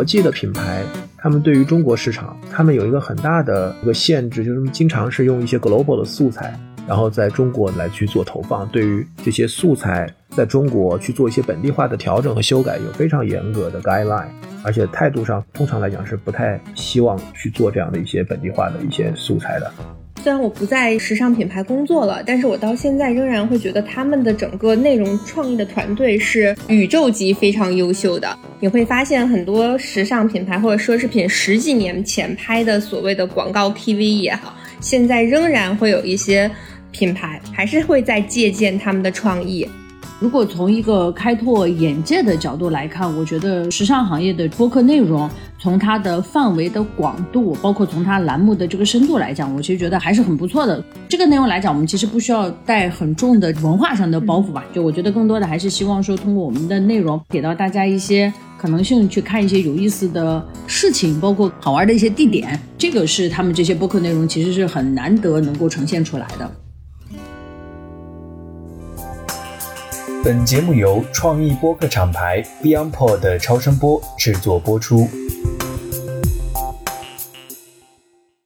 国际的品牌，他们对于中国市场，他们有一个很大的一个限制，就是经常是用一些 global 的素材，然后在中国来去做投放。对于这些素材，在中国去做一些本地化的调整和修改，有非常严格的 guideline，而且态度上通常来讲是不太希望去做这样的一些本地化的一些素材的。虽然我不在时尚品牌工作了，但是我到现在仍然会觉得他们的整个内容创意的团队是宇宙级非常优秀的。你会发现很多时尚品牌或者奢侈品十几年前拍的所谓的广告 TV 也好，现在仍然会有一些品牌还是会在借鉴他们的创意。如果从一个开拓眼界的角度来看，我觉得时尚行业的播客内容，从它的范围的广度，包括从它栏目的这个深度来讲，我其实觉得还是很不错的。这个内容来讲，我们其实不需要带很重的文化上的包袱吧？就我觉得更多的还是希望说，通过我们的内容给到大家一些可能性，去看一些有意思的事情，包括好玩的一些地点。这个是他们这些播客内容其实是很难得能够呈现出来的。本节目由创意播客厂牌 BeyondPod 的超声波制作播出。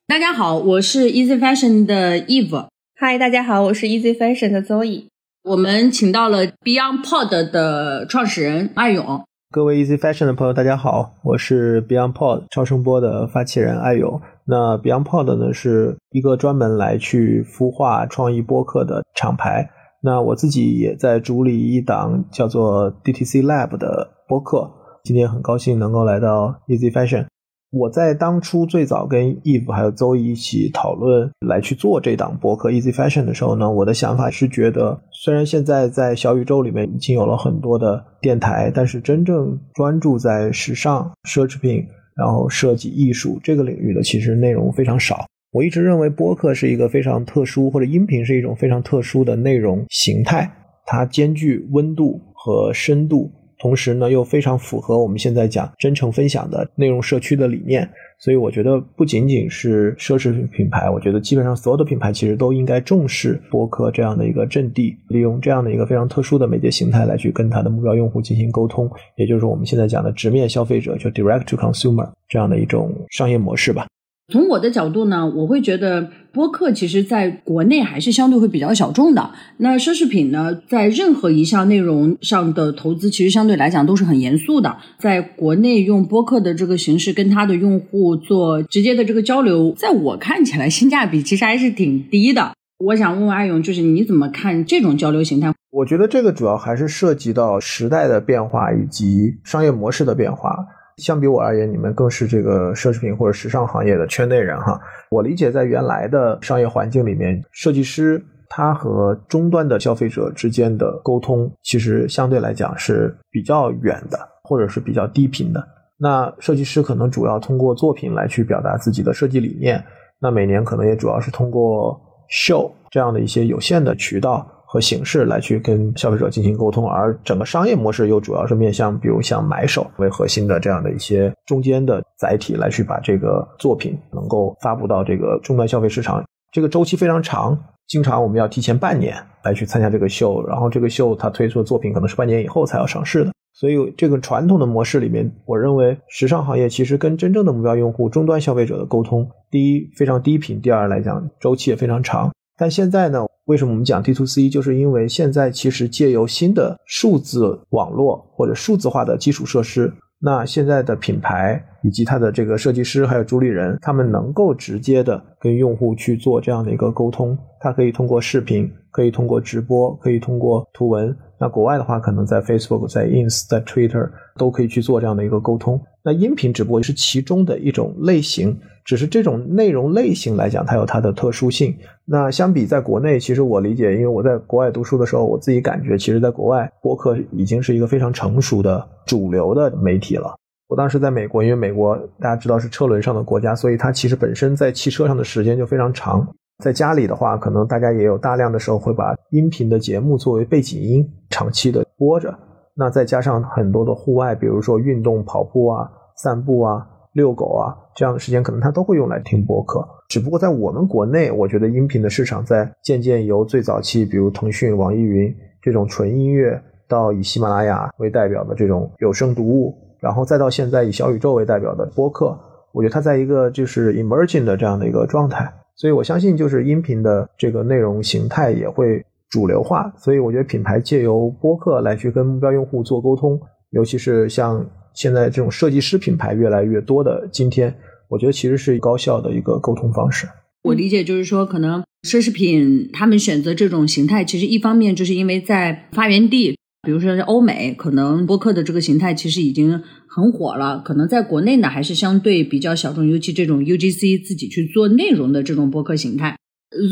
大家好，我是 Easy Fashion 的 Eve。嗨，大家好，我是 Easy Fashion 的 Zoe。我们请到了 BeyondPod 的创始人艾勇。各位 Easy Fashion 的朋友，大家好，我是 BeyondPod 超声波的发起人艾勇。那 BeyondPod 呢，是一个专门来去孵化创意播客的厂牌。那我自己也在主理一档叫做 DTC Lab 的播客，今天很高兴能够来到 Easy Fashion。我在当初最早跟 Eve 还有邹一一起讨论来去做这档播客 Easy Fashion 的时候呢，我的想法是觉得，虽然现在在小宇宙里面已经有了很多的电台，但是真正专注在时尚、奢侈品、然后设计、艺术这个领域的，其实内容非常少。我一直认为播客是一个非常特殊，或者音频是一种非常特殊的内容形态，它兼具温度和深度，同时呢又非常符合我们现在讲真诚分享的内容社区的理念。所以我觉得不仅仅是奢侈品品牌，我觉得基本上所有的品牌其实都应该重视播客这样的一个阵地，利用这样的一个非常特殊的媒介形态来去跟它的目标用户进行沟通，也就是我们现在讲的直面消费者，就 direct to consumer 这样的一种商业模式吧。从我的角度呢，我会觉得播客其实在国内还是相对会比较小众的。那奢侈品呢，在任何一项内容上的投资，其实相对来讲都是很严肃的。在国内用播客的这个形式跟他的用户做直接的这个交流，在我看起来性价比其实还是挺低的。我想问问阿勇，就是你怎么看这种交流形态？我觉得这个主要还是涉及到时代的变化以及商业模式的变化。相比我而言，你们更是这个奢侈品或者时尚行业的圈内人哈。我理解，在原来的商业环境里面，设计师他和终端的消费者之间的沟通，其实相对来讲是比较远的，或者是比较低频的。那设计师可能主要通过作品来去表达自己的设计理念，那每年可能也主要是通过 show 这样的一些有限的渠道。和形式来去跟消费者进行沟通，而整个商业模式又主要是面向，比如像买手为核心的这样的一些中间的载体来去把这个作品能够发布到这个终端消费市场。这个周期非常长，经常我们要提前半年来去参加这个秀，然后这个秀它推出的作品可能是半年以后才要上市的。所以这个传统的模式里面，我认为时尚行业其实跟真正的目标用户终端消费者的沟通，第一非常低频，第二来讲周期也非常长。但现在呢？为什么我们讲 D to C？就是因为现在其实借由新的数字网络或者数字化的基础设施，那现在的品牌以及它的这个设计师还有主理人，他们能够直接的跟用户去做这样的一个沟通。它可以通过视频，可以通过直播，可以通过图文。那国外的话，可能在 Facebook、在 Ins、在 Twitter 都可以去做这样的一个沟通。那音频直播是其中的一种类型。只是这种内容类型来讲，它有它的特殊性。那相比在国内，其实我理解，因为我在国外读书的时候，我自己感觉，其实在国外播客已经是一个非常成熟的主流的媒体了。我当时在美国，因为美国大家知道是车轮上的国家，所以它其实本身在汽车上的时间就非常长。在家里的话，可能大家也有大量的时候会把音频的节目作为背景音长期的播着。那再加上很多的户外，比如说运动、跑步啊、散步啊。遛狗啊，这样的时间可能他都会用来听播客。只不过在我们国内，我觉得音频的市场在渐渐由最早期，比如腾讯、网易云这种纯音乐，到以喜马拉雅为代表的这种有声读物，然后再到现在以小宇宙为代表的播客，我觉得它在一个就是 emerging 的这样的一个状态，所以我相信就是音频的这个内容形态也会主流化，所以我觉得品牌借由播客来去跟目标用户做沟通，尤其是像现在这种设计师品牌越来越多的今天，我觉得其实是高效的一个沟通方式。我理解就是说，可能奢侈品他们选择这种形态，其实一方面就是因为在发源地。比如说，是欧美可能播客的这个形态其实已经很火了，可能在国内呢还是相对比较小众，尤其这种 UGC 自己去做内容的这种播客形态。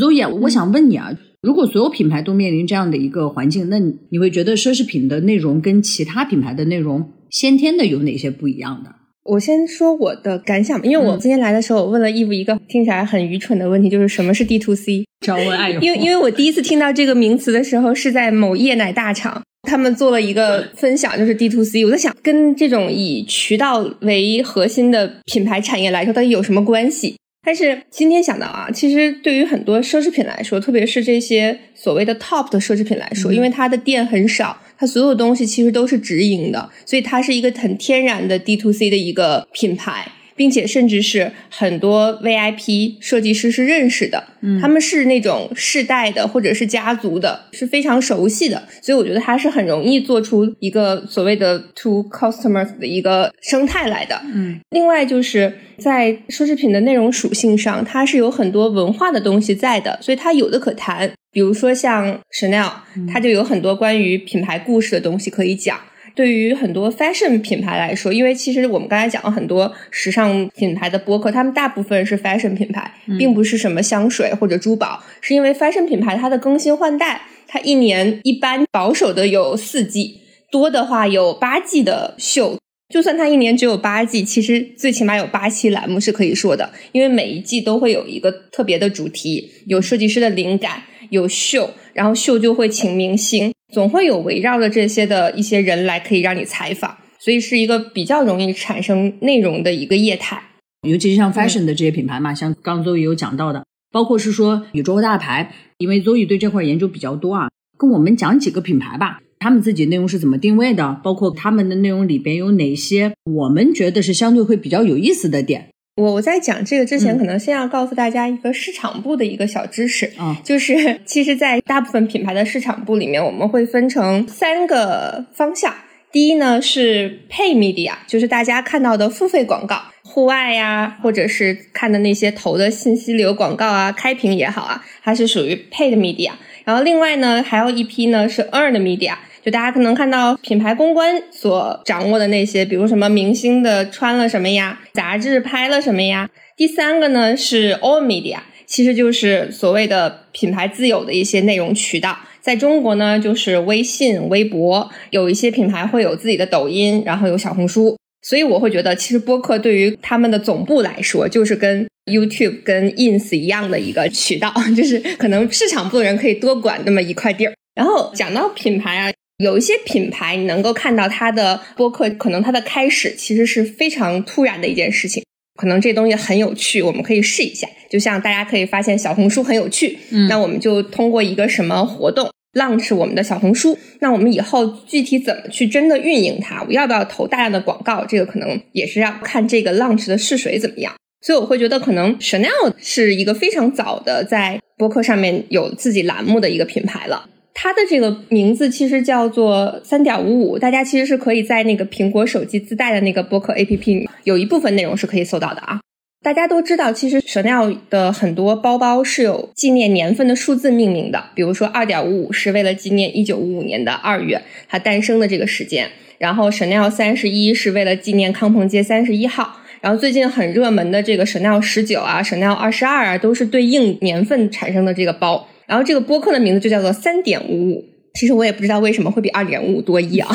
Zoe，我想问你啊，如果所有品牌都面临这样的一个环境，那你会觉得奢侈品的内容跟其他品牌的内容先天的有哪些不一样的？我先说我的感想，因为我今天来的时候，我问了 Eve 一个听起来很愚蠢的问题，就是什么是 D to C？找问爱 因为因为我第一次听到这个名词的时候，是在某夜奶大厂。他们做了一个分享，就是 D to C。我在想，跟这种以渠道为核心的品牌产业来说，到底有什么关系？但是今天想到啊，其实对于很多奢侈品来说，特别是这些所谓的 top 的奢侈品来说，因为它的店很少，它所有东西其实都是直营的，所以它是一个很天然的 D to C 的一个品牌。并且甚至是很多 VIP 设计师是认识的，嗯，他们是那种世代的或者是家族的，是非常熟悉的，所以我觉得它是很容易做出一个所谓的 to customers 的一个生态来的，嗯。另外就是在奢侈品的内容属性上，它是有很多文化的东西在的，所以它有的可谈。比如说像 Chanel，它就有很多关于品牌故事的东西可以讲。对于很多 fashion 品牌来说，因为其实我们刚才讲了很多时尚品牌的播客，他们大部分是 fashion 品牌，并不是什么香水或者珠宝，是因为 fashion 品牌它的更新换代，它一年一般保守的有四季，多的话有八季的秀。就算它一年只有八季，其实最起码有八期栏目是可以说的，因为每一季都会有一个特别的主题，有设计师的灵感，有秀，然后秀就会请明星。总会有围绕着这些的一些人来可以让你采访，所以是一个比较容易产生内容的一个业态。尤其是像 fashion 的这些品牌嘛，像刚周宇有讲到的，包括是说宇宙大牌，因为周宇对这块研究比较多啊，跟我们讲几个品牌吧，他们自己内容是怎么定位的，包括他们的内容里边有哪些我们觉得是相对会比较有意思的点。我我在讲这个之前，可能先要告诉大家一个市场部的一个小知识啊，就是其实，在大部分品牌的市场部里面，我们会分成三个方向。第一呢是 pay media，就是大家看到的付费广告，户外呀，或者是看的那些投的信息流广告啊，开屏也好啊，它是属于 paid media。然后另外呢，还有一批呢是 earned media。就大家可能看到品牌公关所掌握的那些，比如什么明星的穿了什么呀，杂志拍了什么呀。第三个呢是 all media，其实就是所谓的品牌自有的一些内容渠道。在中国呢，就是微信、微博，有一些品牌会有自己的抖音，然后有小红书。所以我会觉得，其实播客对于他们的总部来说，就是跟 YouTube、跟 Ins 一样的一个渠道，就是可能市场部的人可以多管那么一块地儿。然后讲到品牌啊。有一些品牌，你能够看到它的播客，可能它的开始其实是非常突然的一件事情，可能这东西很有趣，我们可以试一下。就像大家可以发现小红书很有趣，嗯，那我们就通过一个什么活动 launch 我们的小红书。那我们以后具体怎么去真的运营它，我要不要投大量的广告，这个可能也是要看这个 launch 的试水怎么样。所以我会觉得，可能 Chanel 是一个非常早的在播客上面有自己栏目的一个品牌了。它的这个名字其实叫做三点五五，大家其实是可以在那个苹果手机自带的那个播客 APP 里有一部分内容是可以搜到的啊。大家都知道，其实 Chanel 的很多包包是有纪念年份的数字命名的，比如说二点五五是为了纪念一九五五年的二月它诞生的这个时间，然后 Chanel 三十一是为了纪念康朋街三十一号，然后最近很热门的这个 Chanel 十九啊，Chanel 二十二啊，都是对应年份产生的这个包。然后这个播客的名字就叫做三点五五，其实我也不知道为什么会比二点五五多一啊。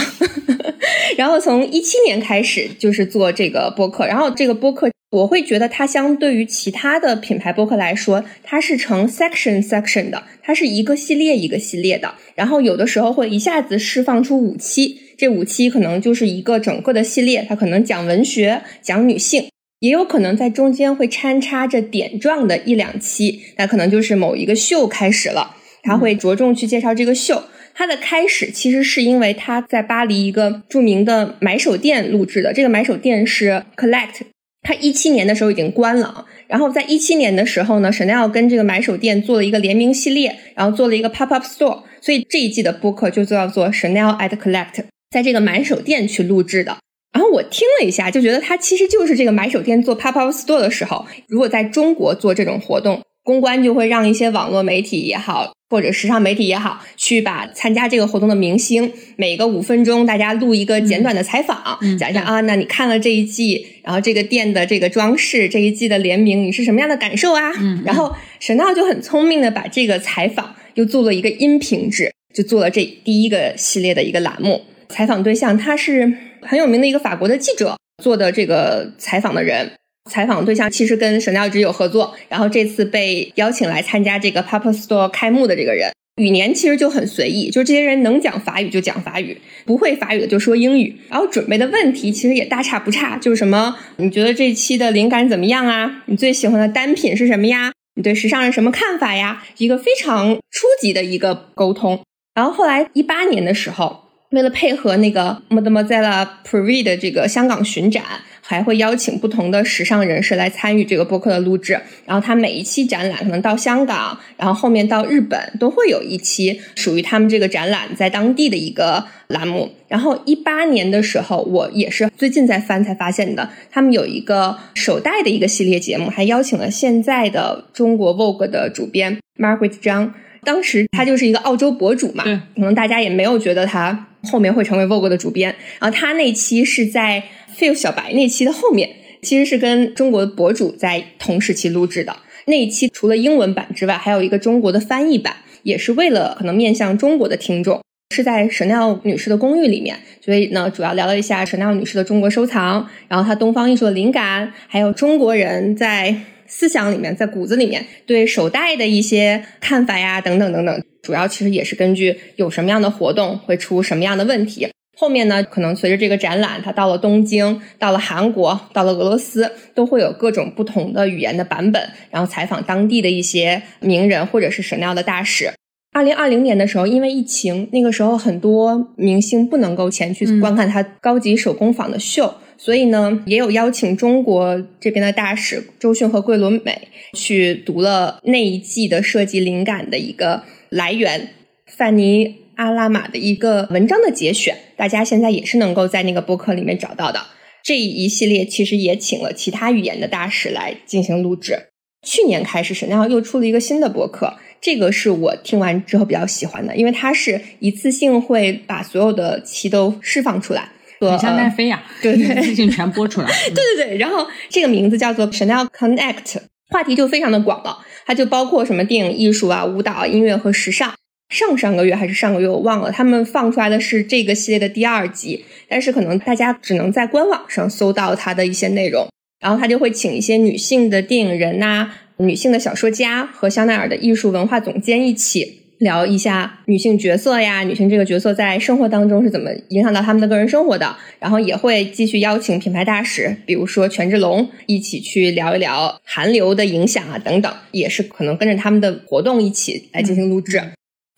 然后从一七年开始就是做这个播客，然后这个播客我会觉得它相对于其他的品牌播客来说，它是成 section section 的，它是一个系列一个系列的，然后有的时候会一下子释放出五期，这五期可能就是一个整个的系列，它可能讲文学，讲女性。也有可能在中间会掺插着点状的一两期，那可能就是某一个秀开始了，他会着重去介绍这个秀。它的开始其实是因为他在巴黎一个著名的买手店录制的。这个买手店是 Collect，它一七年的时候已经关了。然后在一七年的时候呢，Chanel 跟这个买手店做了一个联名系列，然后做了一个 pop up store。所以这一季的播客就叫做 Chanel at Collect，在这个买手店去录制的。然后我听了一下，就觉得它其实就是这个买手店做 pop up store 的时候，如果在中国做这种活动。公关就会让一些网络媒体也好，或者时尚媒体也好，去把参加这个活动的明星，每个五分钟大家录一个简短的采访，讲一下啊，那你看了这一季，然后这个店的这个装饰，这一季的联名，你是什么样的感受啊？然后沈闹就很聪明的把这个采访又做了一个音频制，就做了这第一个系列的一个栏目。采访对象他是很有名的一个法国的记者做的这个采访的人。采访对象其实跟神料直有合作，然后这次被邀请来参加这个 Pop Store 开幕的这个人，语言其实就很随意，就是这些人能讲法语就讲法语，不会法语的就说英语。然后准备的问题其实也大差不差，就是什么你觉得这期的灵感怎么样啊？你最喜欢的单品是什么呀？你对时尚是什么看法呀？一个非常初级的一个沟通。然后后来一八年的时候，为了配合那个 Mademoiselle p r i 的这个香港巡展。还会邀请不同的时尚人士来参与这个播客的录制，然后他每一期展览可能到香港，然后后面到日本都会有一期属于他们这个展览在当地的一个栏目。然后一八年的时候，我也是最近在翻才发现的，他们有一个首代的一个系列节目，还邀请了现在的中国 Vogue 的主编 Margaret 张，当时他就是一个澳洲博主嘛，可能大家也没有觉得他后面会成为 Vogue 的主编，然后他那期是在。费小白那期的后面，其实是跟中国的博主在同时期录制的那一期，除了英文版之外，还有一个中国的翻译版，也是为了可能面向中国的听众，是在 Chanel 女士的公寓里面，所以呢，主要聊了一下 Chanel 女士的中国收藏，然后她东方艺术的灵感，还有中国人在思想里面、在骨子里面对手袋的一些看法呀，等等等等，主要其实也是根据有什么样的活动会出什么样的问题。后面呢，可能随着这个展览，它到了东京，到了韩国，到了俄罗斯，都会有各种不同的语言的版本，然后采访当地的一些名人或者是神庙的大使。二零二零年的时候，因为疫情，那个时候很多明星不能够前去观看他高级手工坊的秀，所以呢，也有邀请中国这边的大使周迅和桂纶镁去读了那一季的设计灵感的一个来源，范尼。阿拉玛的一个文章的节选，大家现在也是能够在那个博客里面找到的。这一系列其实也请了其他语言的大使来进行录制。去年开始，沈亮又出了一个新的博客，这个是我听完之后比较喜欢的，因为它是一次性会把所有的期都释放出来，很像奈飞呀，对对，一次性全播出来。对对对，然后这个名字叫做 Chanel Connect，话题就非常的广了，它就包括什么电影艺术啊、舞蹈、音乐和时尚。上上个月还是上个月，我忘了。他们放出来的是这个系列的第二集，但是可能大家只能在官网上搜到它的一些内容。然后他就会请一些女性的电影人呐、女性的小说家和香奈儿的艺术文化总监一起聊一下女性角色呀，女性这个角色在生活当中是怎么影响到他们的个人生活的。然后也会继续邀请品牌大使，比如说权志龙，一起去聊一聊韩流的影响啊等等，也是可能跟着他们的活动一起来进行录制。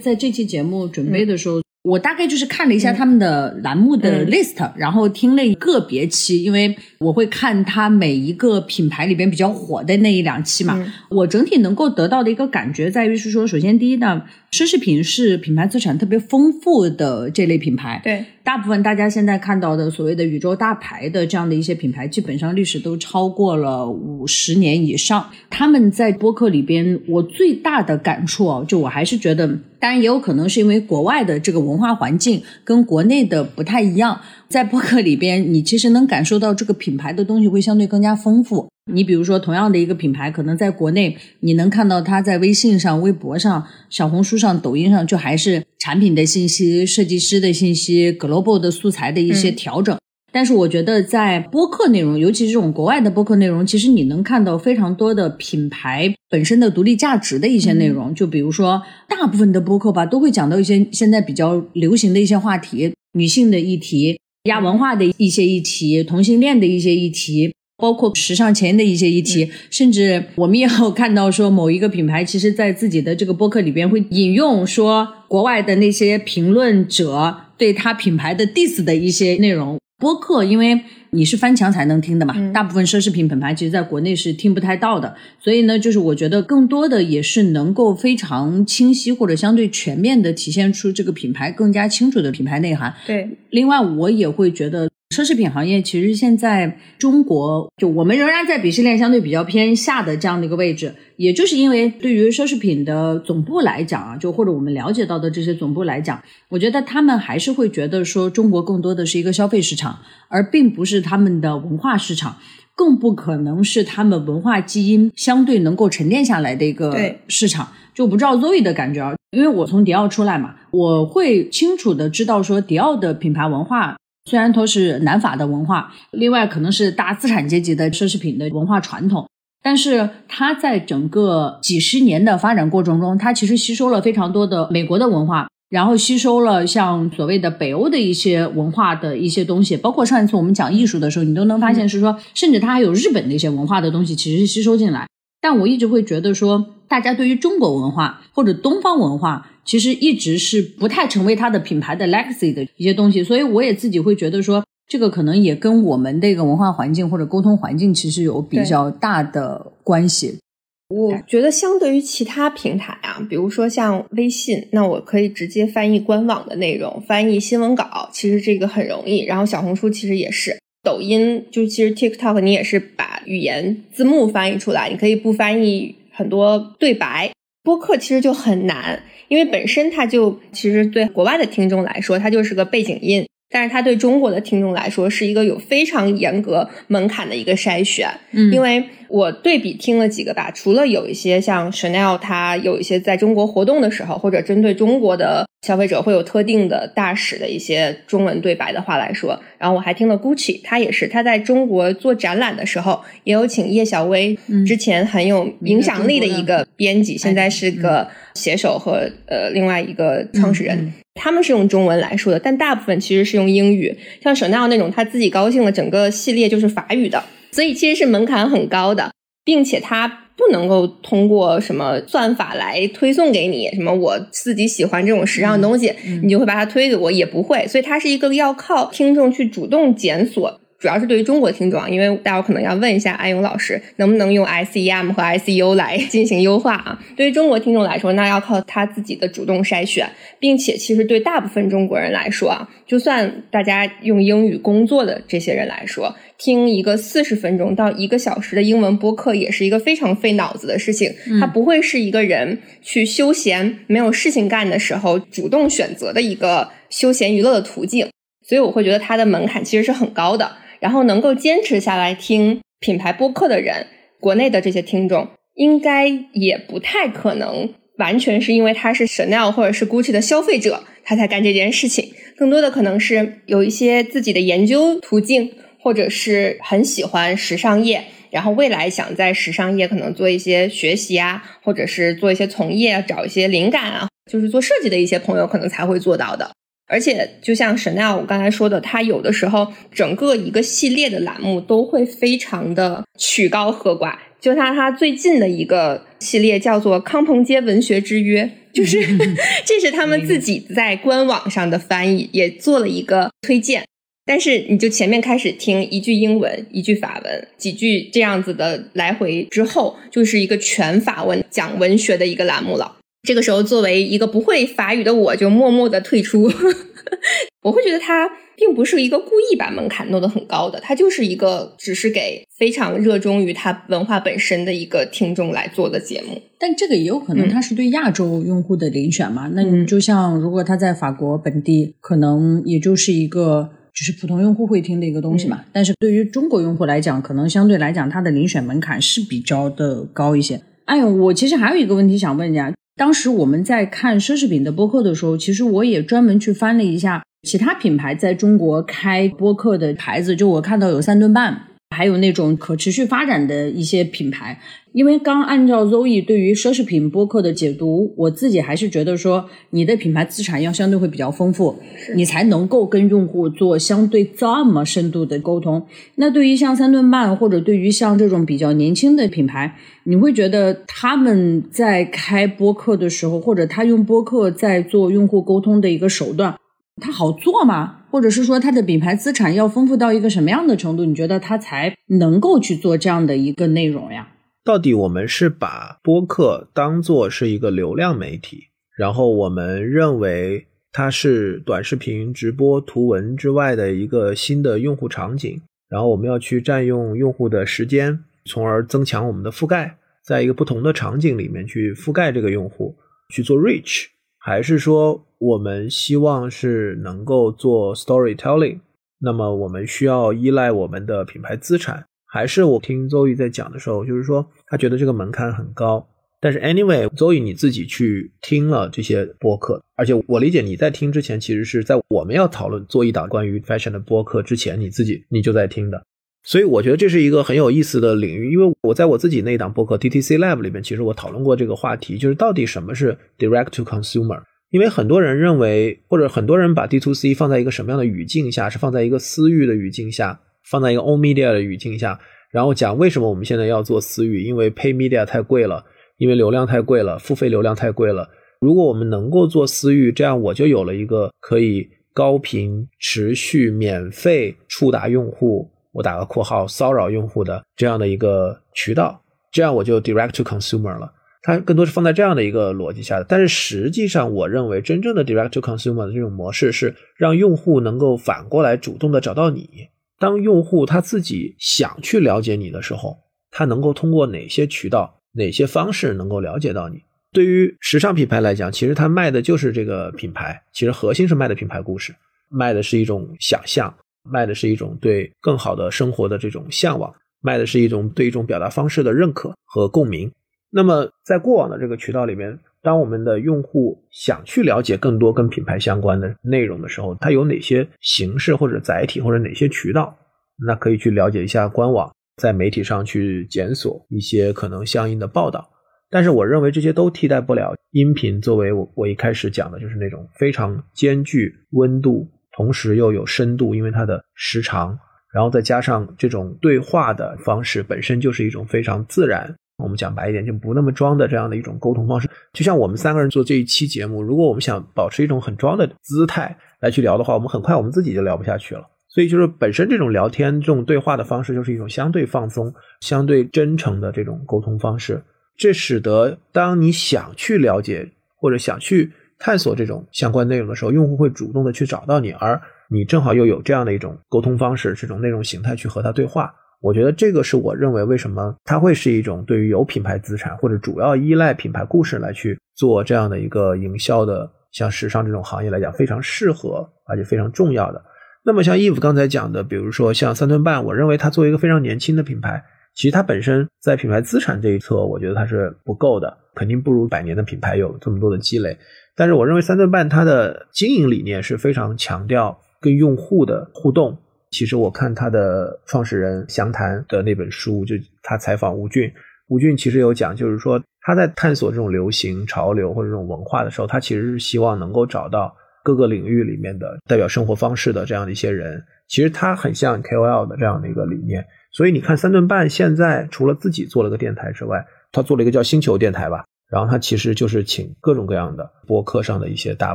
在这期节目准备的时候，我大概就是看了一下他们的栏目的 list，然后听了个别期，因为我会看他每一个品牌里边比较火的那一两期嘛。我整体能够得到的一个感觉在于是说，首先第一呢，奢侈品是品牌资产特别丰富的这类品牌。对。大部分大家现在看到的所谓的宇宙大牌的这样的一些品牌，基本上历史都超过了五十年以上。他们在播客里边，我最大的感触哦，就我还是觉得，当然也有可能是因为国外的这个文化环境跟国内的不太一样，在播客里边，你其实能感受到这个品牌的东西会相对更加丰富。你比如说，同样的一个品牌，可能在国内你能看到它在微信上、微博上、小红书上、抖音上，就还是产品的信息、设计师的信息、global 的素材的一些调整。但是我觉得在播客内容，尤其是这种国外的播客内容，其实你能看到非常多的品牌本身的独立价值的一些内容。就比如说，大部分的播客吧，都会讲到一些现在比较流行的一些话题，女性的议题、亚文化的一些议题、同性恋的一些议题。包括时尚前沿的一些议题，甚至我们也有看到说某一个品牌，其实在自己的这个播客里边会引用说国外的那些评论者对他品牌的 diss 的一些内容。播客因为你是翻墙才能听的嘛，大部分奢侈品品牌其实在国内是听不太到的，所以呢，就是我觉得更多的也是能够非常清晰或者相对全面的体现出这个品牌更加清楚的品牌内涵。对，另外我也会觉得。奢侈品行业其实现在中国，就我们仍然在鄙视链相对比较偏下的这样的一个位置，也就是因为对于奢侈品的总部来讲啊，就或者我们了解到的这些总部来讲，我觉得他们还是会觉得说中国更多的是一个消费市场，而并不是他们的文化市场，更不可能是他们文化基因相对能够沉淀下来的一个市场。就不知道 Zoe 的感觉啊，因为我从迪奥出来嘛，我会清楚的知道说迪奥的品牌文化。虽然都是南法的文化，另外可能是大资产阶级的奢侈品的文化传统，但是它在整个几十年的发展过程中，它其实吸收了非常多的美国的文化，然后吸收了像所谓的北欧的一些文化的一些东西，包括上一次我们讲艺术的时候，你都能发现是说，甚至它还有日本的一些文化的东西，其实是吸收进来。但我一直会觉得说，大家对于中国文化或者东方文化。其实一直是不太成为它的品牌的 legacy 的一些东西，所以我也自己会觉得说，这个可能也跟我们的一个文化环境或者沟通环境其实有比较大的关系。我觉得相对于其他平台啊，比如说像微信，那我可以直接翻译官网的内容，翻译新闻稿，其实这个很容易。然后小红书其实也是，抖音就其实 TikTok 你也是把语言字幕翻译出来，你可以不翻译很多对白。播客其实就很难。因为本身它就其实对国外的听众来说，它就是个背景音，但是它对中国的听众来说是一个有非常严格门槛的一个筛选。嗯，因为我对比听了几个吧，除了有一些像 Chanel，它有一些在中国活动的时候，或者针对中国的消费者会有特定的大使的一些中文对白的话来说，然后我还听了 Gucci，他也是他在中国做展览的时候，也有请叶小薇，之前很有影响力的一个编辑，现在是个。写手和呃另外一个创始人，他们是用中文来说的，但大部分其实是用英语。像 Chanel 那种，他自己高兴了，整个系列就是法语的，所以其实是门槛很高的，并且它不能够通过什么算法来推送给你，什么我自己喜欢这种时尚的东西，你就会把它推给我，也不会。所以它是一个要靠听众去主动检索。主要是对于中国听众啊，因为大家可能要问一下安勇老师，能不能用 SEM 和 SEO 来进行优化啊？对于中国听众来说，那要靠他自己的主动筛选，并且其实对大部分中国人来说啊，就算大家用英语工作的这些人来说，听一个四十分钟到一个小时的英文播客，也是一个非常费脑子的事情。它不会是一个人去休闲没有事情干的时候主动选择的一个休闲娱乐的途径，所以我会觉得它的门槛其实是很高的。然后能够坚持下来听品牌播客的人，国内的这些听众应该也不太可能完全是因为他是 Chanel 或者是 Gucci 的消费者，他才干这件事情。更多的可能是有一些自己的研究途径，或者是很喜欢时尚业，然后未来想在时尚业可能做一些学习啊，或者是做一些从业，找一些灵感啊，就是做设计的一些朋友可能才会做到的。而且，就像 Chanel 我刚才说的，它有的时候整个一个系列的栏目都会非常的曲高和寡。就像它最近的一个系列叫做《康鹏街文学之约》，就是 这是他们自己在官网上的翻译，也做了一个推荐。但是，你就前面开始听一句英文，一句法文，几句这样子的来回之后，就是一个全法文讲文学的一个栏目了。这个时候，作为一个不会法语的我，就默默的退出。我会觉得他并不是一个故意把门槛弄得很高的，他就是一个只是给非常热衷于他文化本身的一个听众来做的节目。但这个也有可能他是对亚洲用户的遴选嘛？那你就像如果他在法国本地，可能也就是一个只是普通用户会听的一个东西嘛。但是对于中国用户来讲，可能相对来讲，它的遴选门槛是比较的高一些。哎呦，我其实还有一个问题想问一下。当时我们在看奢侈品的播客的时候，其实我也专门去翻了一下其他品牌在中国开播客的牌子。就我看到有三顿半，还有那种可持续发展的一些品牌。因为刚按照 Zoe 对于奢侈品播客的解读，我自己还是觉得说，你的品牌资产要相对会比较丰富，你才能够跟用户做相对这么深度的沟通。那对于像三顿半，或者对于像这种比较年轻的品牌，你会觉得他们在开播客的时候，或者他用播客在做用户沟通的一个手段，他好做吗？或者是说它的品牌资产要丰富到一个什么样的程度，你觉得它才能够去做这样的一个内容呀？到底我们是把播客当做是一个流量媒体，然后我们认为它是短视频直播图文之外的一个新的用户场景，然后我们要去占用用户的时间，从而增强我们的覆盖，在一个不同的场景里面去覆盖这个用户，去做 reach，还是说我们希望是能够做 storytelling？那么我们需要依赖我们的品牌资产。还是我听周易在讲的时候，就是说他觉得这个门槛很高。但是 anyway，周易你自己去听了这些播客，而且我理解你在听之前，其实是在我们要讨论做一档关于 fashion 的播客之前，你自己你就在听的。所以我觉得这是一个很有意思的领域，因为我在我自己那一档播客 TTC Lab 里面，其实我讨论过这个话题，就是到底什么是 direct to consumer。因为很多人认为，或者很多人把 D to C 放在一个什么样的语境下，是放在一个私域的语境下。放在一个 O media 的语境下，然后讲为什么我们现在要做私域，因为 pay media 太贵了，因为流量太贵了，付费流量太贵了。如果我们能够做私域，这样我就有了一个可以高频、持续、免费触达用户，我打个括号骚扰用户的这样的一个渠道，这样我就 direct to consumer 了。它更多是放在这样的一个逻辑下的。但是实际上，我认为真正的 direct to consumer 的这种模式是让用户能够反过来主动的找到你。当用户他自己想去了解你的时候，他能够通过哪些渠道、哪些方式能够了解到你？对于时尚品牌来讲，其实它卖的就是这个品牌，其实核心是卖的品牌故事，卖的是一种想象，卖的是一种对更好的生活的这种向往，卖的是一种对一种表达方式的认可和共鸣。那么在过往的这个渠道里面。当我们的用户想去了解更多跟品牌相关的内容的时候，它有哪些形式或者载体或者哪些渠道？那可以去了解一下官网，在媒体上去检索一些可能相应的报道。但是我认为这些都替代不了音频作为我我一开始讲的就是那种非常兼具温度，同时又有深度，因为它的时长，然后再加上这种对话的方式本身就是一种非常自然。我们讲白一点，就不那么装的这样的一种沟通方式。就像我们三个人做这一期节目，如果我们想保持一种很装的姿态来去聊的话，我们很快我们自己就聊不下去了。所以就是本身这种聊天、这种对话的方式，就是一种相对放松、相对真诚的这种沟通方式。这使得当你想去了解或者想去探索这种相关内容的时候，用户会主动的去找到你，而你正好又有这样的一种沟通方式、这种内容形态去和他对话。我觉得这个是我认为为什么它会是一种对于有品牌资产或者主要依赖品牌故事来去做这样的一个营销的，像时尚这种行业来讲非常适合而且非常重要的。那么像 Eve 刚才讲的，比如说像三顿半，我认为它作为一个非常年轻的品牌，其实它本身在品牌资产这一侧，我觉得它是不够的，肯定不如百年的品牌有这么多的积累。但是我认为三顿半它的经营理念是非常强调跟用户的互动。其实我看他的创始人详谈的那本书，就他采访吴俊，吴俊其实有讲，就是说他在探索这种流行潮流或者这种文化的时候，他其实是希望能够找到各个领域里面的代表生活方式的这样的一些人。其实他很像 KOL 的这样的一个理念。所以你看三顿半现在除了自己做了个电台之外，他做了一个叫星球电台吧，然后他其实就是请各种各样的播客上的一些大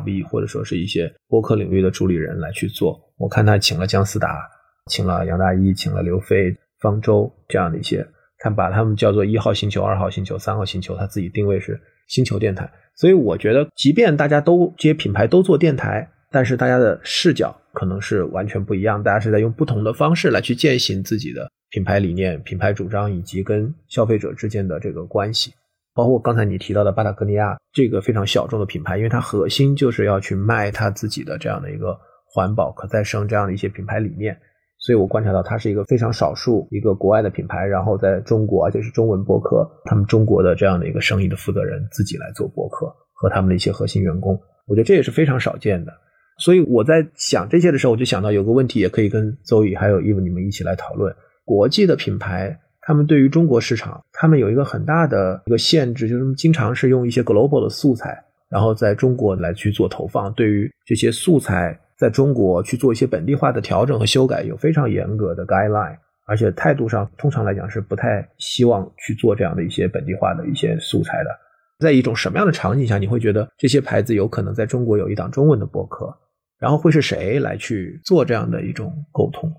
V 或者说是一些播客领域的主理人来去做。我看他请了姜思达，请了杨大一，请了刘飞、方舟这样的一些，看把他们叫做一号星球、二号星球、三号星球，他自己定位是星球电台。所以我觉得，即便大家都这些品牌都做电台，但是大家的视角可能是完全不一样，大家是在用不同的方式来去践行自己的品牌理念、品牌主张以及跟消费者之间的这个关系。包括刚才你提到的巴塔哥尼亚这个非常小众的品牌，因为它核心就是要去卖它自己的这样的一个。环保、可再生这样的一些品牌理念，所以我观察到它是一个非常少数一个国外的品牌，然后在中国而且是中文博客，他们中国的这样的一个生意的负责人自己来做博客，和他们的一些核心员工，我觉得这也是非常少见的。所以我在想这些的时候，我就想到有个问题，也可以跟邹宇还有伊文你们一起来讨论，国际的品牌，他们对于中国市场，他们有一个很大的一个限制，就是经常是用一些 global 的素材，然后在中国来去做投放。对于这些素材，在中国去做一些本地化的调整和修改，有非常严格的 guideline，而且态度上通常来讲是不太希望去做这样的一些本地化的一些素材的。在一种什么样的场景下，你会觉得这些牌子有可能在中国有一档中文的播客？然后会是谁来去做这样的一种沟通？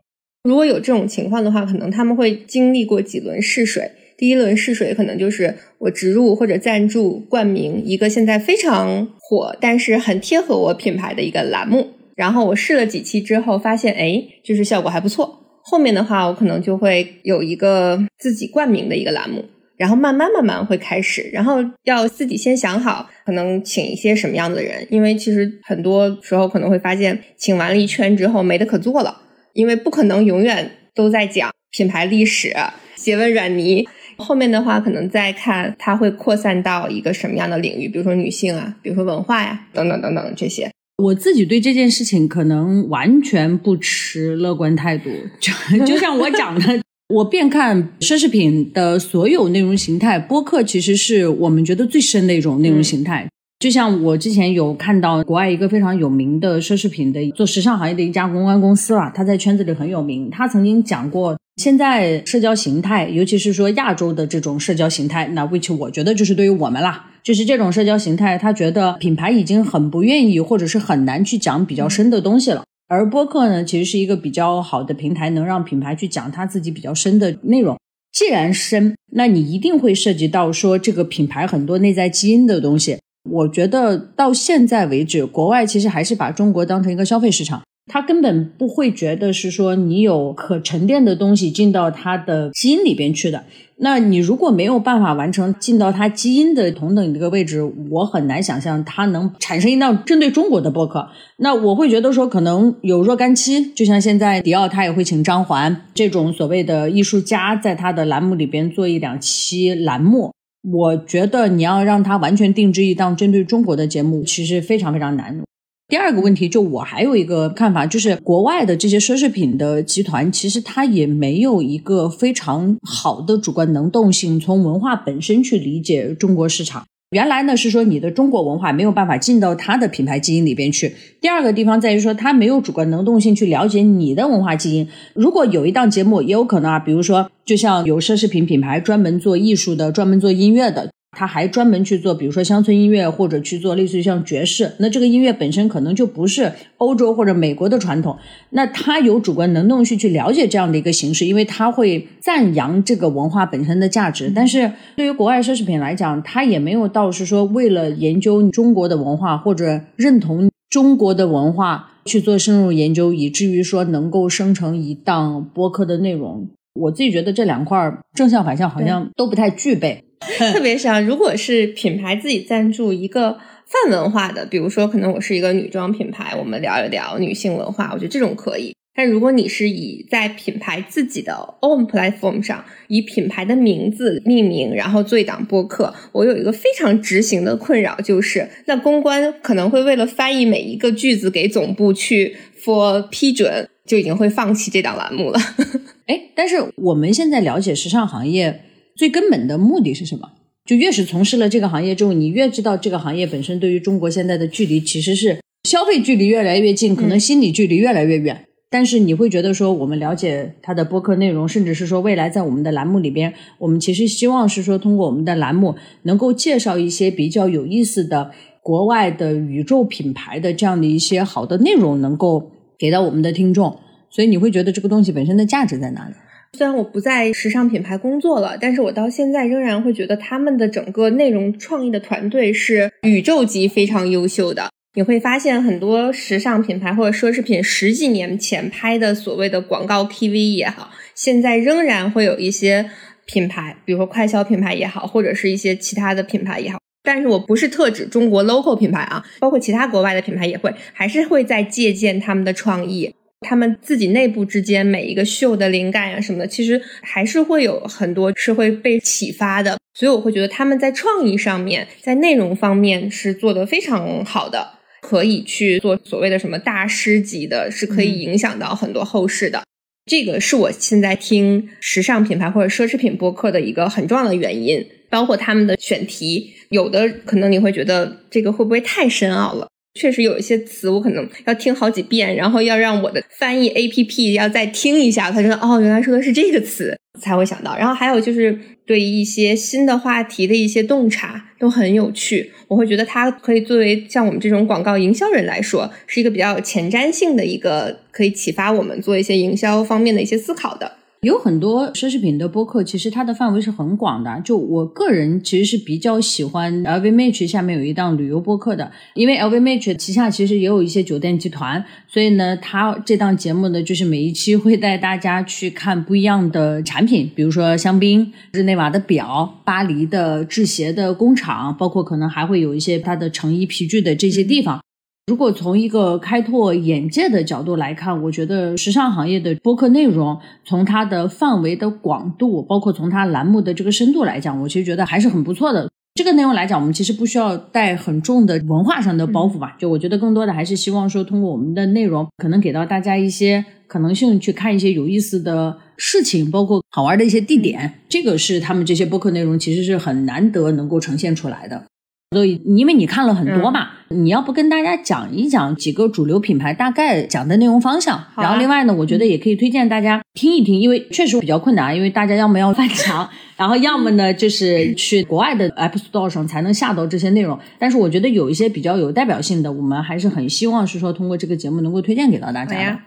如果有这种情况的话，可能他们会经历过几轮试水。第一轮试水可能就是我植入或者赞助冠名一个现在非常火，但是很贴合我品牌的一个栏目。然后我试了几期之后，发现哎，就是效果还不错。后面的话，我可能就会有一个自己冠名的一个栏目。然后慢慢慢慢会开始，然后要自己先想好，可能请一些什么样的人，因为其实很多时候可能会发现，请完了一圈之后没得可做了，因为不可能永远都在讲品牌历史、写问软泥。后面的话，可能再看它会扩散到一个什么样的领域，比如说女性啊，比如说文化呀，等等等等这些。我自己对这件事情可能完全不持乐观态度，就 就像我讲的。我遍看奢侈品的所有内容形态，播客其实是我们觉得最深的一种内容形态。就像我之前有看到国外一个非常有名的奢侈品的做时尚行业的一家公关公司啊，他在圈子里很有名。他曾经讲过，现在社交形态，尤其是说亚洲的这种社交形态，那 which 我觉得就是对于我们啦，就是这种社交形态，他觉得品牌已经很不愿意，或者是很难去讲比较深的东西了。而播客呢，其实是一个比较好的平台，能让品牌去讲他自己比较深的内容。既然深，那你一定会涉及到说这个品牌很多内在基因的东西。我觉得到现在为止，国外其实还是把中国当成一个消费市场。他根本不会觉得是说你有可沉淀的东西进到他的基因里边去的。那你如果没有办法完成进到他基因的同等一个位置，我很难想象他能产生一档针对中国的博客。那我会觉得说可能有若干期，就像现在迪奥他也会请张环这种所谓的艺术家在他的栏目里边做一两期栏目。我觉得你要让他完全定制一档针对中国的节目，其实非常非常难。第二个问题，就我还有一个看法，就是国外的这些奢侈品的集团，其实它也没有一个非常好的主观能动性，从文化本身去理解中国市场。原来呢是说你的中国文化没有办法进到他的品牌基因里边去。第二个地方在于说，他没有主观能动性去了解你的文化基因。如果有一档节目，也有可能啊，比如说，就像有奢侈品品牌专门做艺术的，专门做音乐的。他还专门去做，比如说乡村音乐，或者去做类似于像爵士。那这个音乐本身可能就不是欧洲或者美国的传统。那他有主观能动性去了解这样的一个形式，因为他会赞扬这个文化本身的价值。但是对于国外奢侈品来讲，他也没有到是说为了研究中国的文化或者认同中国的文化去做深入研究，以至于说能够生成一档播客的内容。我自己觉得这两块正向反向好像都不太具备。特别是啊，如果是品牌自己赞助一个泛文化的，比如说可能我是一个女装品牌，我们聊一聊女性文化，我觉得这种可以。但如果你是以在品牌自己的 own platform 上以品牌的名字命名，然后做一档播客，我有一个非常执行的困扰，就是那公关可能会为了翻译每一个句子给总部去 for 批准，就已经会放弃这档栏目了。哎，但是我们现在了解时尚行业。最根本的目的是什么？就越是从事了这个行业之后，你越知道这个行业本身对于中国现在的距离其实是消费距离越来越近，可能心理距离越来越远。但是你会觉得说，我们了解它的播客内容，甚至是说未来在我们的栏目里边，我们其实希望是说通过我们的栏目能够介绍一些比较有意思的国外的宇宙品牌的这样的一些好的内容，能够给到我们的听众。所以你会觉得这个东西本身的价值在哪里？虽然我不在时尚品牌工作了，但是我到现在仍然会觉得他们的整个内容创意的团队是宇宙级非常优秀的。你会发现很多时尚品牌或者奢侈品十几年前拍的所谓的广告 PV 也好，现在仍然会有一些品牌，比如说快消品牌也好，或者是一些其他的品牌也好。但是我不是特指中国 local 品牌啊，包括其他国外的品牌也会，还是会在借鉴他们的创意。他们自己内部之间每一个秀的灵感呀什么的，其实还是会有很多是会被启发的，所以我会觉得他们在创意上面，在内容方面是做得非常好的，可以去做所谓的什么大师级的，是可以影响到很多后世的。这个是我现在听时尚品牌或者奢侈品播客的一个很重要的原因，包括他们的选题，有的可能你会觉得这个会不会太深奥了？确实有一些词我可能要听好几遍，然后要让我的翻译 A P P 要再听一下，才知道哦，原来说的是这个词，才会想到。然后还有就是对一些新的话题的一些洞察都很有趣，我会觉得它可以作为像我们这种广告营销人来说，是一个比较有前瞻性的一个可以启发我们做一些营销方面的一些思考的。有很多奢侈品的播客，其实它的范围是很广的。就我个人其实是比较喜欢 LVMH 下面有一档旅游播客的，因为 LVMH 旗下其实也有一些酒店集团，所以呢，它这档节目呢，就是每一期会带大家去看不一样的产品，比如说香槟、日内瓦的表、巴黎的制鞋的工厂，包括可能还会有一些它的成衣皮具的这些地方。如果从一个开拓眼界的角度来看，我觉得时尚行业的播客内容，从它的范围的广度，包括从它栏目的这个深度来讲，我其实觉得还是很不错的。这个内容来讲，我们其实不需要带很重的文化上的包袱吧？就我觉得更多的还是希望说，通过我们的内容，可能给到大家一些可能性，去看一些有意思的事情，包括好玩的一些地点。这个是他们这些播客内容其实是很难得能够呈现出来的。所以，因为你看了很多嘛，你要不跟大家讲一讲几个主流品牌大概讲的内容方向？然后另外呢，我觉得也可以推荐大家听一听，因为确实比较困难，因为大家要么要翻墙，然后要么呢就是去国外的 App Store 上才能下到这些内容。但是我觉得有一些比较有代表性的，我们还是很希望是说通过这个节目能够推荐给到大家的。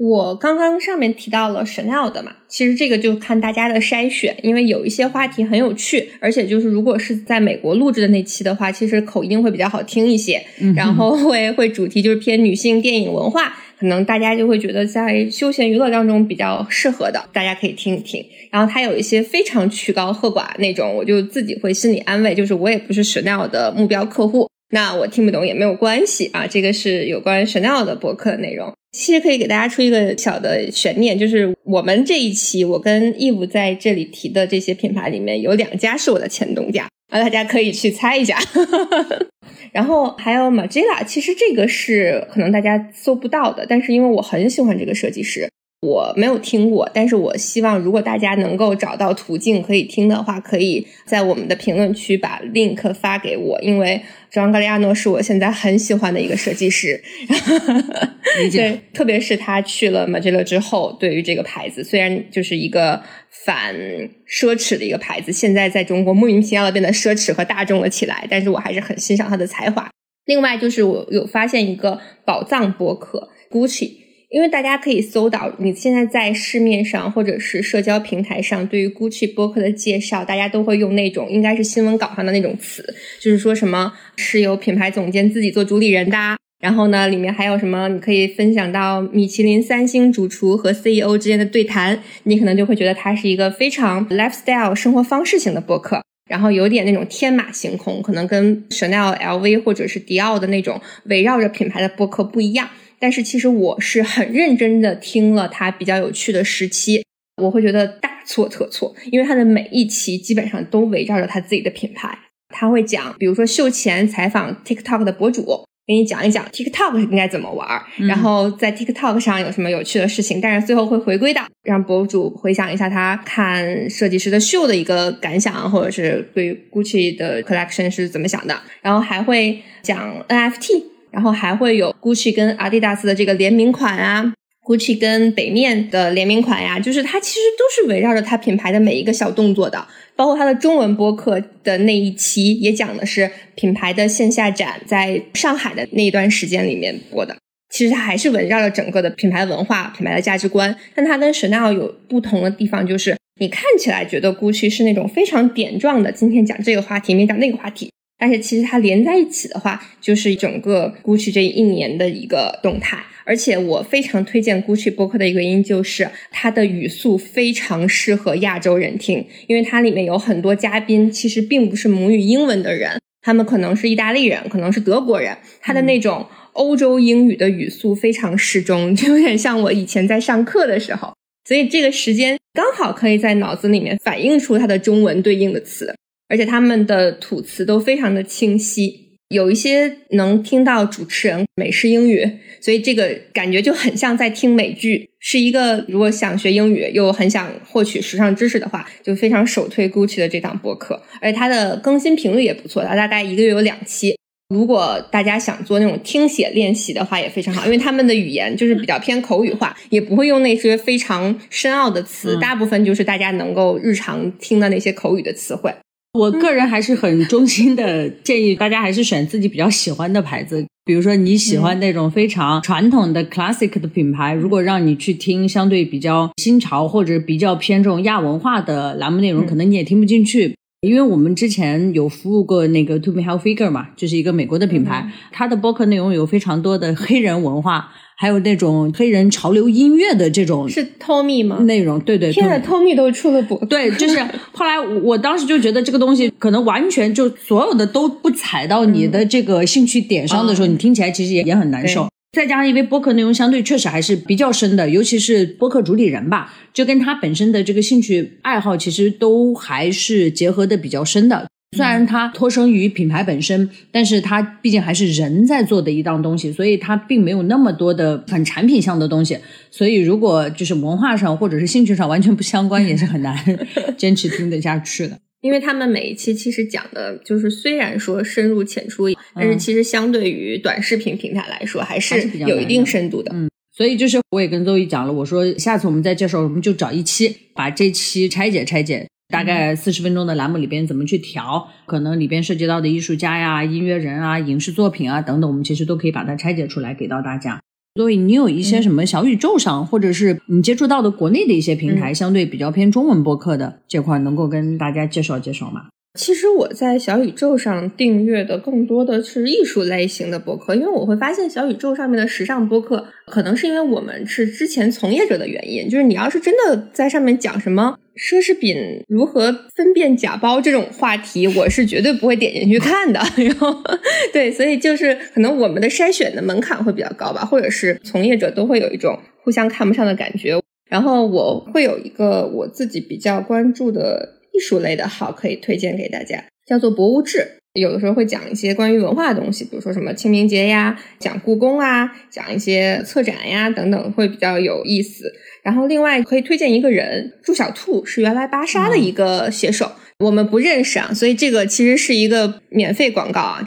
我刚刚上面提到了 Chanel 的嘛，其实这个就看大家的筛选，因为有一些话题很有趣，而且就是如果是在美国录制的那期的话，其实口音会比较好听一些，然后会会主题就是偏女性电影文化，可能大家就会觉得在休闲娱乐当中比较适合的，大家可以听一听。然后它有一些非常曲高和寡那种，我就自己会心里安慰，就是我也不是 Chanel 的目标客户，那我听不懂也没有关系啊。这个是有关 Chanel 的博客的内容。其实可以给大家出一个小的悬念，就是我们这一期我跟 Eve 在这里提的这些品牌里面有两家是我的前东家，啊，大家可以去猜一下。然后还有 Magella，其实这个是可能大家搜不到的，但是因为我很喜欢这个设计师。我没有听过，但是我希望如果大家能够找到途径可以听的话，可以在我们的评论区把 link 发给我，因为 John Galliano 是我现在很喜欢的一个设计师。对，特别是他去了 m a g i l a 之后，对于这个牌子，虽然就是一个反奢侈的一个牌子，现在在中国莫名其妙的变得奢侈和大众了起来，但是我还是很欣赏他的才华。另外就是我有发现一个宝藏博客 Gucci。因为大家可以搜到，你现在在市面上或者是社交平台上，对于 Gucci 博客的介绍，大家都会用那种应该是新闻稿上的那种词，就是说什么是由品牌总监自己做主理人的，然后呢，里面还有什么你可以分享到米其林三星主厨和 CEO 之间的对谈，你可能就会觉得它是一个非常 lifestyle 生活方式型的播客，然后有点那种天马行空，可能跟 Chanel、LV 或者是迪奥的那种围绕着品牌的播客不一样。但是其实我是很认真的听了他比较有趣的时期，我会觉得大错特错，因为他的每一期基本上都围绕着他自己的品牌。他会讲，比如说秀前采访 TikTok 的博主，给你讲一讲 TikTok 应该怎么玩，然后在 TikTok 上有什么有趣的事情。但是最后会回归到让博主回想一下他看设计师的秀的一个感想，或者是对 Gucci 的 collection 是怎么想的。然后还会讲 NFT。然后还会有 Gucci 跟 Adidas 的这个联名款啊，Gucci 跟北面的联名款呀，就是它其实都是围绕着它品牌的每一个小动作的，包括它的中文播客的那一期也讲的是品牌的线下展在上海的那一段时间里面播的。其实它还是围绕着整个的品牌文化、品牌的价值观，但它跟 Chanel 有不同的地方，就是你看起来觉得 Gucci 是那种非常点状的，今天讲这个话题，明天讲那个话题。但是其实它连在一起的话，就是整个 Gucci 这一年的一个动态。而且我非常推荐 Gucci 播客的一个原因，就是它的语速非常适合亚洲人听，因为它里面有很多嘉宾其实并不是母语英文的人，他们可能是意大利人，可能是德国人，他的那种欧洲英语的语速非常适中，就有点像我以前在上课的时候，所以这个时间刚好可以在脑子里面反映出它的中文对应的词。而且他们的吐词都非常的清晰，有一些能听到主持人美式英语，所以这个感觉就很像在听美剧。是一个如果想学英语又很想获取时尚知识的话，就非常首推 Gucci 的这档播客，而且它的更新频率也不错，它大概一个月有两期。如果大家想做那种听写练习的话，也非常好，因为他们的语言就是比较偏口语化，也不会用那些非常深奥的词，大部分就是大家能够日常听的那些口语的词汇。我个人还是很衷心的建议大家还是选自己比较喜欢的牌子，比如说你喜欢那种非常传统的 classic 的品牌，如果让你去听相对比较新潮或者比较偏重亚文化的栏目内容，可能你也听不进去。因为我们之前有服务过那个 To Be Health Figure 嘛，就是一个美国的品牌，它的播客内容有非常多的黑人文化，还有那种黑人潮流音乐的这种是 Tommy 吗？内容对对，现在 t o m m y 都出了播，对，就是后来我当时就觉得这个东西可能完全就所有的都不踩到你的这个兴趣点上的时候，你听起来其实也也很难受。再加上因为播客内容相对确实还是比较深的，尤其是播客主理人吧，就跟他本身的这个兴趣爱好其实都还是结合的比较深的。虽然它脱生于品牌本身，但是它毕竟还是人在做的一档东西，所以它并没有那么多的很产品向的东西。所以如果就是文化上或者是兴趣上完全不相关，也是很难 坚持听得下去的。因为他们每一期其实讲的就是，虽然说深入浅出，但是其实相对于短视频平台来说，还是有一定深度的。嗯，所以就是我也跟周毅讲了，我说下次我们再介绍，我们就找一期，把这期拆解拆解，大概四十分钟的栏目里边怎么去调，可能里边涉及到的艺术家呀、音乐人啊、影视作品啊等等，我们其实都可以把它拆解出来给到大家。所以你有一些什么小宇宙上，或者是你接触到的国内的一些平台，相对比较偏中文播客的这块，能够跟大家介绍介绍吗？其实我在小宇宙上订阅的更多的是艺术类型的播客，因为我会发现小宇宙上面的时尚播客，可能是因为我们是之前从业者的原因，就是你要是真的在上面讲什么奢侈品如何分辨假包这种话题，我是绝对不会点进去看的。然后，对，所以就是可能我们的筛选的门槛会比较高吧，或者是从业者都会有一种互相看不上的感觉。然后我会有一个我自己比较关注的。艺术类的好可以推荐给大家，叫做博物志，有的时候会讲一些关于文化的东西，比如说什么清明节呀，讲故宫啊，讲一些策展呀等等，会比较有意思。然后另外可以推荐一个人，祝小兔是原来芭莎的一个写手。我们不认识啊，所以这个其实是一个免费广告啊。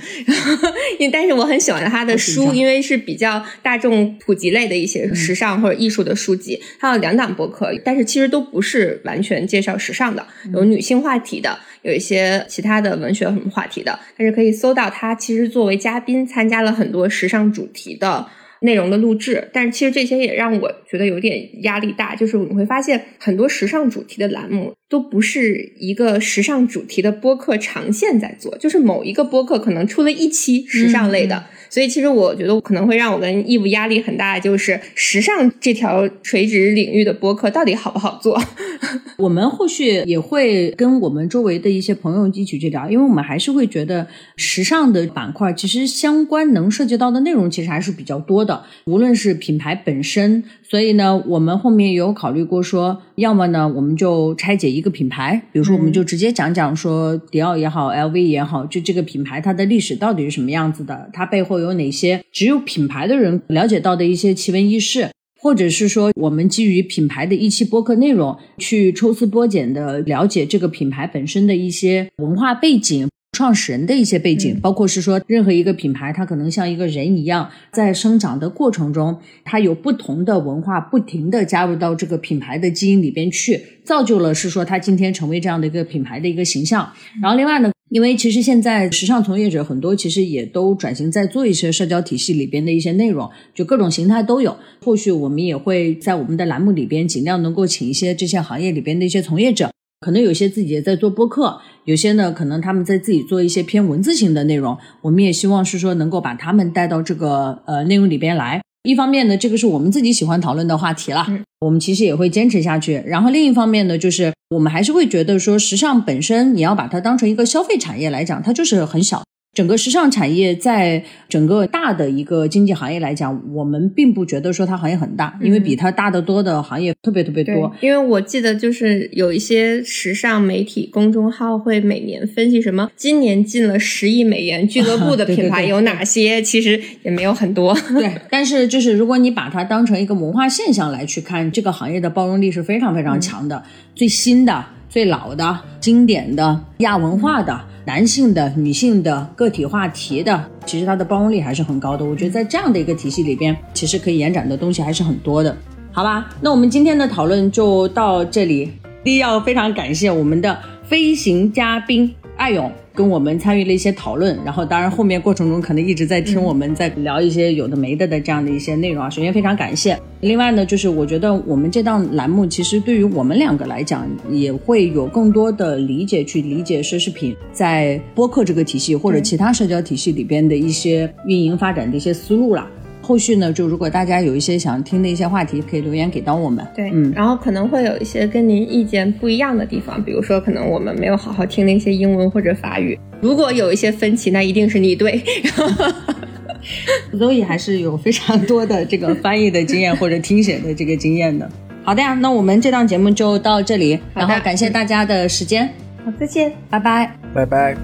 因 但是我很喜欢他的书，因为是比较大众普及类的一些时尚或者艺术的书籍。他有两档博客，但是其实都不是完全介绍时尚的，有女性话题的，有一些其他的文学什么话题的。但是可以搜到他其实作为嘉宾参加了很多时尚主题的。内容的录制，但是其实这些也让我觉得有点压力大，就是我们会发现很多时尚主题的栏目都不是一个时尚主题的播客长线在做，就是某一个播客可能出了一期时尚类的。所以其实我觉得可能会让我跟义务压力很大，就是时尚这条垂直领域的播客到底好不好做？我们后续也会跟我们周围的一些朋友一起去聊，因为我们还是会觉得时尚的板块其实相关能涉及到的内容其实还是比较多的，无论是品牌本身。所以呢，我们后面也有考虑过说，要么呢，我们就拆解一个品牌，比如说，我们就直接讲讲说，迪奥也好，LV 也好，就这个品牌它的历史到底是什么样子的，它背后有哪些只有品牌的人了解到的一些奇闻异事，或者是说，我们基于品牌的一期播客内容，去抽丝剥茧的了解这个品牌本身的一些文化背景。创始人的一些背景，包括是说，任何一个品牌，它可能像一个人一样，在生长的过程中，它有不同的文化，不停的加入到这个品牌的基因里边去，造就了是说，它今天成为这样的一个品牌的一个形象。然后另外呢，因为其实现在时尚从业者很多，其实也都转型在做一些社交体系里边的一些内容，就各种形态都有。后续我们也会在我们的栏目里边，尽量能够请一些这些行业里边的一些从业者。可能有些自己也在做播客，有些呢可能他们在自己做一些偏文字型的内容，我们也希望是说能够把他们带到这个呃内容里边来。一方面呢，这个是我们自己喜欢讨论的话题了，我们其实也会坚持下去。然后另一方面呢，就是我们还是会觉得说，时尚本身你要把它当成一个消费产业来讲，它就是很小。整个时尚产业在整个大的一个经济行业来讲，我们并不觉得说它行业很大，因为比它大得多的行业特别特别多。因为我记得就是有一些时尚媒体公众号会每年分析什么今年进了十亿美元俱乐部的 品牌有哪些，其实也没有很多。对，但是就是如果你把它当成一个文化现象来去看，这个行业的包容力是非常非常强的。最新的、最老的、经典的、亚文化的。男性的、女性的、个体话题的，其实它的包容力还是很高的。我觉得在这样的一个体系里边，其实可以延展的东西还是很多的，好吧？那我们今天的讨论就到这里。第一要非常感谢我们的飞行嘉宾艾勇。跟我们参与了一些讨论，然后当然后面过程中可能一直在听我们在聊一些有的没的的这样的一些内容啊。首先非常感谢，另外呢，就是我觉得我们这档栏目其实对于我们两个来讲，也会有更多的理解去理解奢侈品在播客这个体系或者其他社交体系里边的一些运营发展的一些思路了。后续呢，就如果大家有一些想听的一些话题，可以留言给到我们。对，嗯，然后可能会有一些跟您意见不一样的地方，比如说可能我们没有好好听那些英文或者法语，如果有一些分歧，那一定是你对。所以还是有非常多的这个翻译的经验或者听写的这个经验的。好的呀，那我们这档节目就到这里，然后感谢大家的时间。好，再见，拜拜，拜拜。